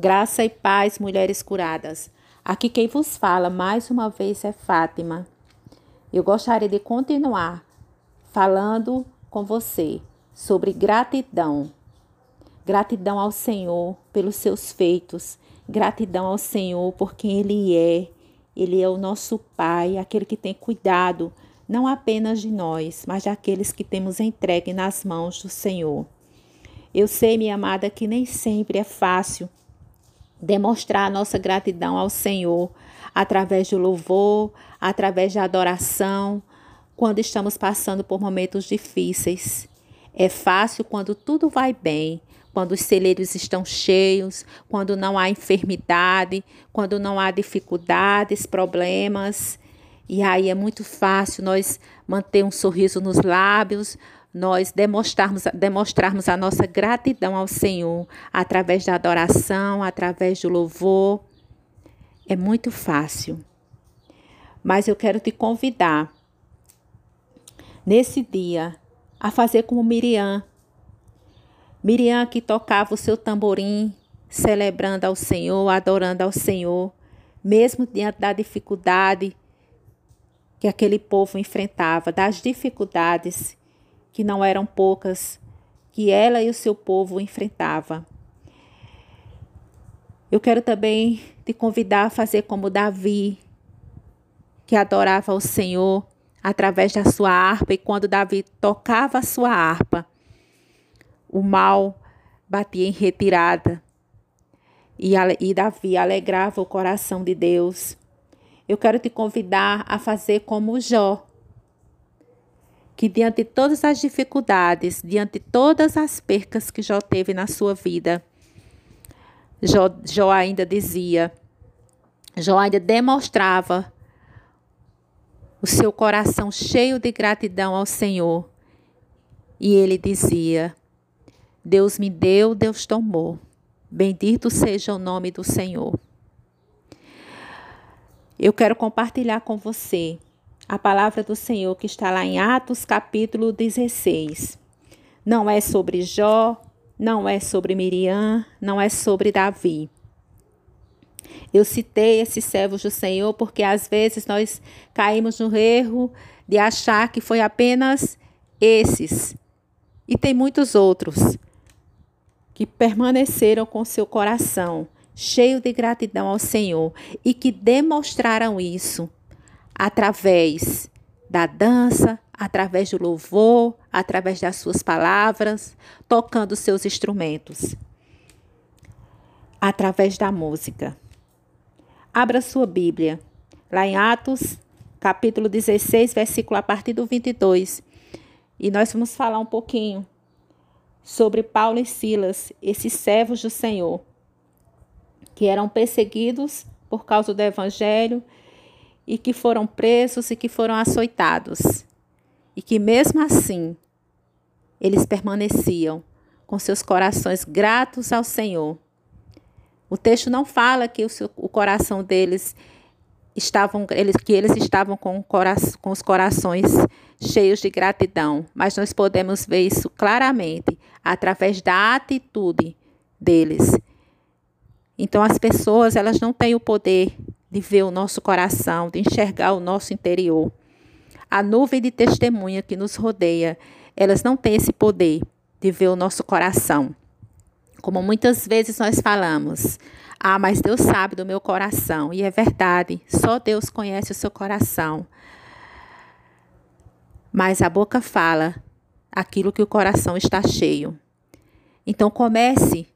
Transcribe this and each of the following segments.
Graça e paz, mulheres curadas. Aqui quem vos fala mais uma vez é Fátima. Eu gostaria de continuar falando com você sobre gratidão. Gratidão ao Senhor pelos seus feitos, gratidão ao Senhor por quem Ele é. Ele é o nosso Pai, aquele que tem cuidado não apenas de nós, mas daqueles que temos entregue nas mãos do Senhor. Eu sei, minha amada, que nem sempre é fácil demonstrar a nossa gratidão ao Senhor através do louvor, através da adoração, quando estamos passando por momentos difíceis. É fácil quando tudo vai bem, quando os celeiros estão cheios, quando não há enfermidade, quando não há dificuldades, problemas. E aí é muito fácil nós manter um sorriso nos lábios, nós demonstrarmos, demonstrarmos a nossa gratidão ao Senhor através da adoração, através do louvor. É muito fácil. Mas eu quero te convidar nesse dia a fazer como Miriam. Miriam que tocava o seu tamborim, celebrando ao Senhor, adorando ao Senhor, mesmo diante da dificuldade que aquele povo enfrentava, das dificuldades que não eram poucas, que ela e o seu povo enfrentava. Eu quero também te convidar a fazer como Davi, que adorava o Senhor através da sua harpa, e quando Davi tocava a sua harpa, o mal batia em retirada. E, e Davi alegrava o coração de Deus. Eu quero te convidar a fazer como Jó, que diante de todas as dificuldades, diante de todas as percas que Jó teve na sua vida, Jó, Jó ainda dizia, Jó ainda demonstrava o seu coração cheio de gratidão ao Senhor. E ele dizia: Deus me deu, Deus tomou. Bendito seja o nome do Senhor. Eu quero compartilhar com você a palavra do Senhor que está lá em Atos capítulo 16. Não é sobre Jó, não é sobre Miriam, não é sobre Davi. Eu citei esses servos do Senhor porque às vezes nós caímos no erro de achar que foi apenas esses. E tem muitos outros que permaneceram com seu coração cheio de gratidão ao Senhor e que demonstraram isso através da dança, através do louvor, através das suas palavras, tocando seus instrumentos, através da música. Abra sua Bíblia, lá em Atos, capítulo 16, versículo a partir do 22. E nós vamos falar um pouquinho sobre Paulo e Silas, esses servos do Senhor, que eram perseguidos por causa do evangelho e que foram presos e que foram açoitados. E que mesmo assim, eles permaneciam com seus corações gratos ao Senhor. O texto não fala que o, seu, o coração deles estavam, eles, que eles estavam com, com os corações cheios de gratidão, mas nós podemos ver isso claramente através da atitude deles. Então as pessoas, elas não têm o poder de ver o nosso coração, de enxergar o nosso interior. A nuvem de testemunha que nos rodeia, elas não têm esse poder de ver o nosso coração. Como muitas vezes nós falamos, ah, mas Deus sabe do meu coração. E é verdade, só Deus conhece o seu coração. Mas a boca fala aquilo que o coração está cheio. Então comece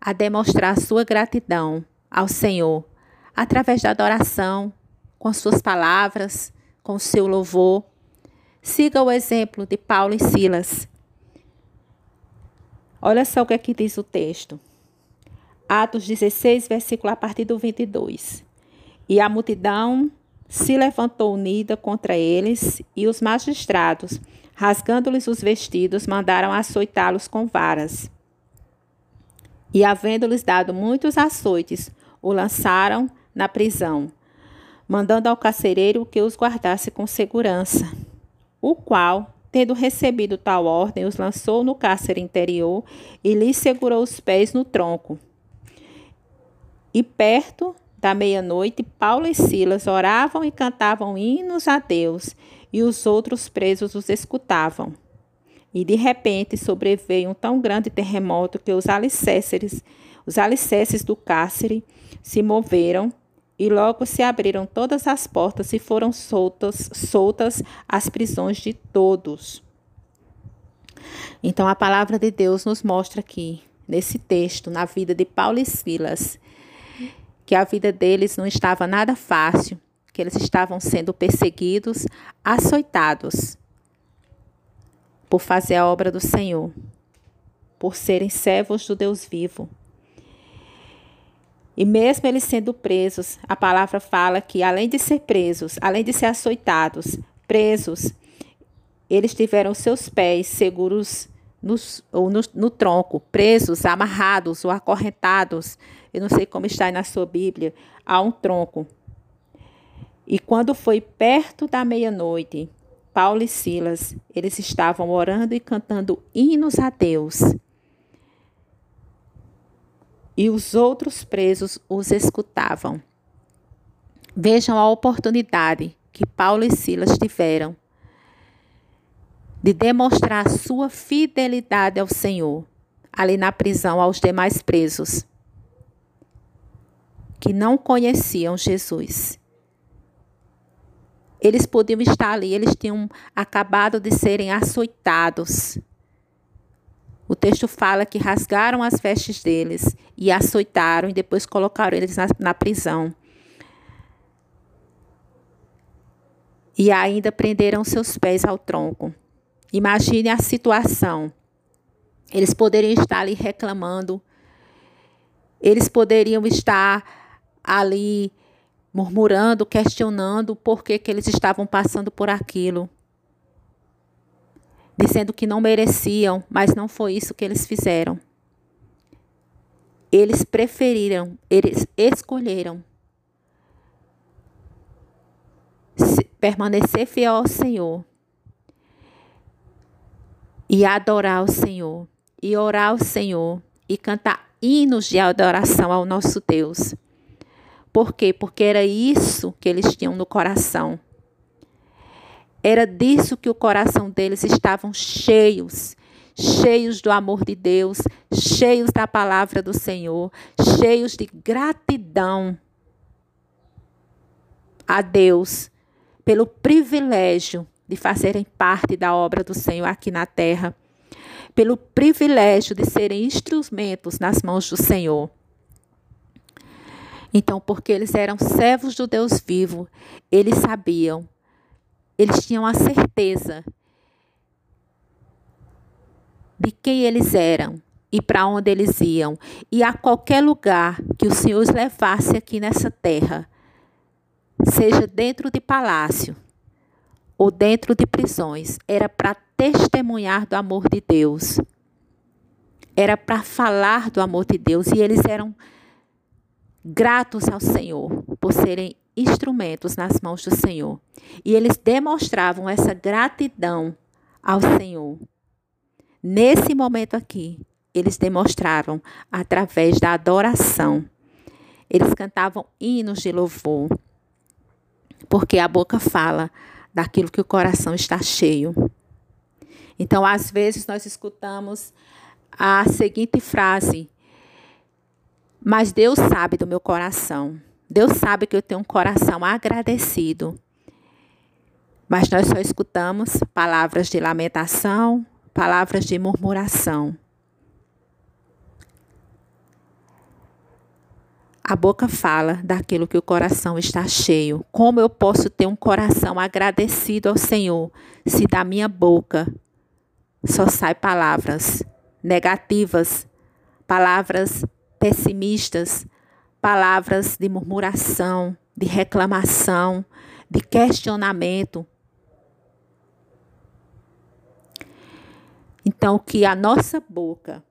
a demonstrar sua gratidão ao Senhor através da adoração, com suas palavras, com o seu louvor. Siga o exemplo de Paulo e Silas. Olha só o que aqui diz o texto. Atos 16, versículo a partir do 22. E a multidão se levantou unida contra eles, e os magistrados, rasgando-lhes os vestidos, mandaram açoitá-los com varas. E, havendo-lhes dado muitos açoites, o lançaram na prisão, mandando ao carcereiro que os guardasse com segurança, o qual, tendo recebido tal ordem, os lançou no cárcere interior e lhes segurou os pés no tronco. E perto da meia-noite, Paulo e Silas oravam e cantavam hinos a Deus, e os outros presos os escutavam. E de repente sobreveio um tão grande terremoto que os alicerces, os alicerces do cárcere se moveram e logo se abriram todas as portas e foram soltas, soltas as prisões de todos. Então a palavra de Deus nos mostra aqui, nesse texto, na vida de Paulo e Silas, que a vida deles não estava nada fácil, que eles estavam sendo perseguidos, açoitados por fazer a obra do Senhor, por serem servos do Deus vivo. E mesmo eles sendo presos, a palavra fala que além de ser presos, além de ser açoitados, presos, eles tiveram seus pés seguros nos, ou no, no tronco, presos, amarrados ou acorrentados. Eu não sei como está aí na sua Bíblia, a um tronco. E quando foi perto da meia-noite, Paulo e Silas, eles estavam orando e cantando hinos a Deus. E os outros presos os escutavam. Vejam a oportunidade que Paulo e Silas tiveram de demonstrar sua fidelidade ao Senhor, ali na prisão aos demais presos que não conheciam Jesus. Eles podiam estar ali, eles tinham acabado de serem açoitados. O texto fala que rasgaram as vestes deles e açoitaram e depois colocaram eles na, na prisão. E ainda prenderam seus pés ao tronco. Imagine a situação. Eles poderiam estar ali reclamando, eles poderiam estar ali murmurando, questionando por que, que eles estavam passando por aquilo. Dizendo que não mereciam, mas não foi isso que eles fizeram. Eles preferiram, eles escolheram permanecer fiel ao Senhor e adorar o Senhor, e orar ao Senhor, e cantar hinos de adoração ao nosso Deus. Por quê? Porque era isso que eles tinham no coração. Era disso que o coração deles estavam cheios, cheios do amor de Deus, cheios da palavra do Senhor, cheios de gratidão a Deus pelo privilégio de fazerem parte da obra do Senhor aqui na terra, pelo privilégio de serem instrumentos nas mãos do Senhor. Então, porque eles eram servos do Deus vivo, eles sabiam, eles tinham a certeza de quem eles eram e para onde eles iam, e a qualquer lugar que o Senhor os levasse aqui nessa terra, seja dentro de palácio ou dentro de prisões, era para testemunhar do amor de Deus. Era para falar do amor de Deus e eles eram gratos ao Senhor por serem instrumentos nas mãos do Senhor. E eles demonstravam essa gratidão ao Senhor. Nesse momento aqui, eles demonstravam através da adoração. Eles cantavam hinos de louvor, porque a boca fala daquilo que o coração está cheio. Então, às vezes, nós escutamos a seguinte frase mas Deus sabe do meu coração. Deus sabe que eu tenho um coração agradecido. Mas nós só escutamos palavras de lamentação, palavras de murmuração. A boca fala daquilo que o coração está cheio. Como eu posso ter um coração agradecido ao Senhor se da minha boca só sai palavras negativas, palavras pessimistas, palavras de murmuração, de reclamação, de questionamento. Então, que a nossa boca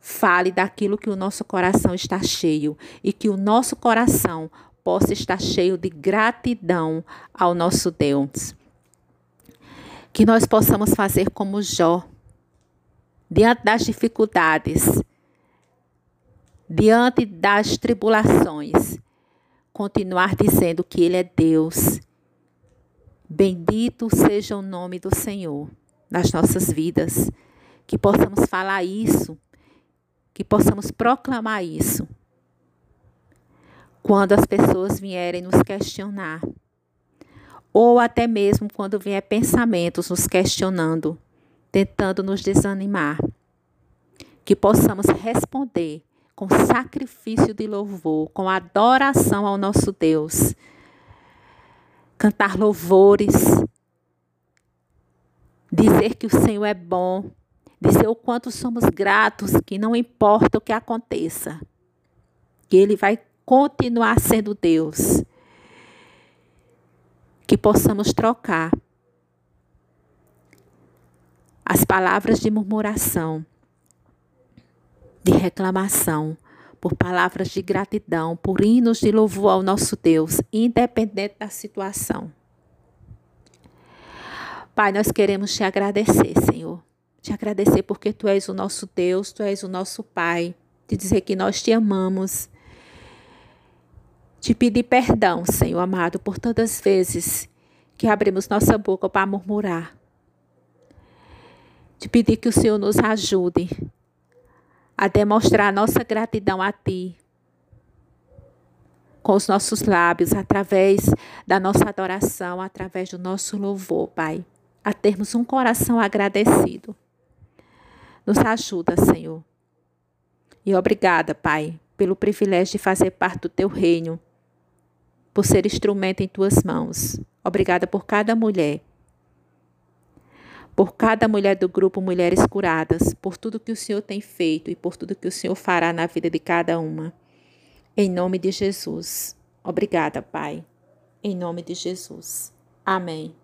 fale daquilo que o nosso coração está cheio e que o nosso coração possa estar cheio de gratidão ao nosso Deus. Que nós possamos fazer como Jó, diante das dificuldades, diante das tribulações, continuar dizendo que Ele é Deus. Bendito seja o nome do Senhor nas nossas vidas. Que possamos falar isso, que possamos proclamar isso. Quando as pessoas vierem nos questionar, ou até mesmo quando vier pensamentos nos questionando, tentando nos desanimar, que possamos responder com sacrifício de louvor, com adoração ao nosso Deus. Cantar louvores, dizer que o Senhor é bom, dizer o quanto somos gratos, que não importa o que aconteça, que Ele vai continuar sendo Deus. Que possamos trocar as palavras de murmuração de reclamação, por palavras de gratidão, por hinos de louvor ao nosso Deus, independente da situação. Pai, nós queremos te agradecer, Senhor. Te agradecer porque tu és o nosso Deus, tu és o nosso Pai. Te dizer que nós te amamos. Te pedir perdão, Senhor amado, por tantas vezes que abrimos nossa boca para murmurar. Te pedir que o Senhor nos ajude a demonstrar nossa gratidão a Ti com os nossos lábios, através da nossa adoração, através do nosso louvor, Pai, a termos um coração agradecido. Nos ajuda, Senhor. E obrigada, Pai, pelo privilégio de fazer parte do Teu reino, por ser instrumento em Tuas mãos. Obrigada por cada mulher por cada mulher do grupo Mulheres Curadas, por tudo que o Senhor tem feito e por tudo que o Senhor fará na vida de cada uma. Em nome de Jesus. Obrigada, Pai. Em nome de Jesus. Amém.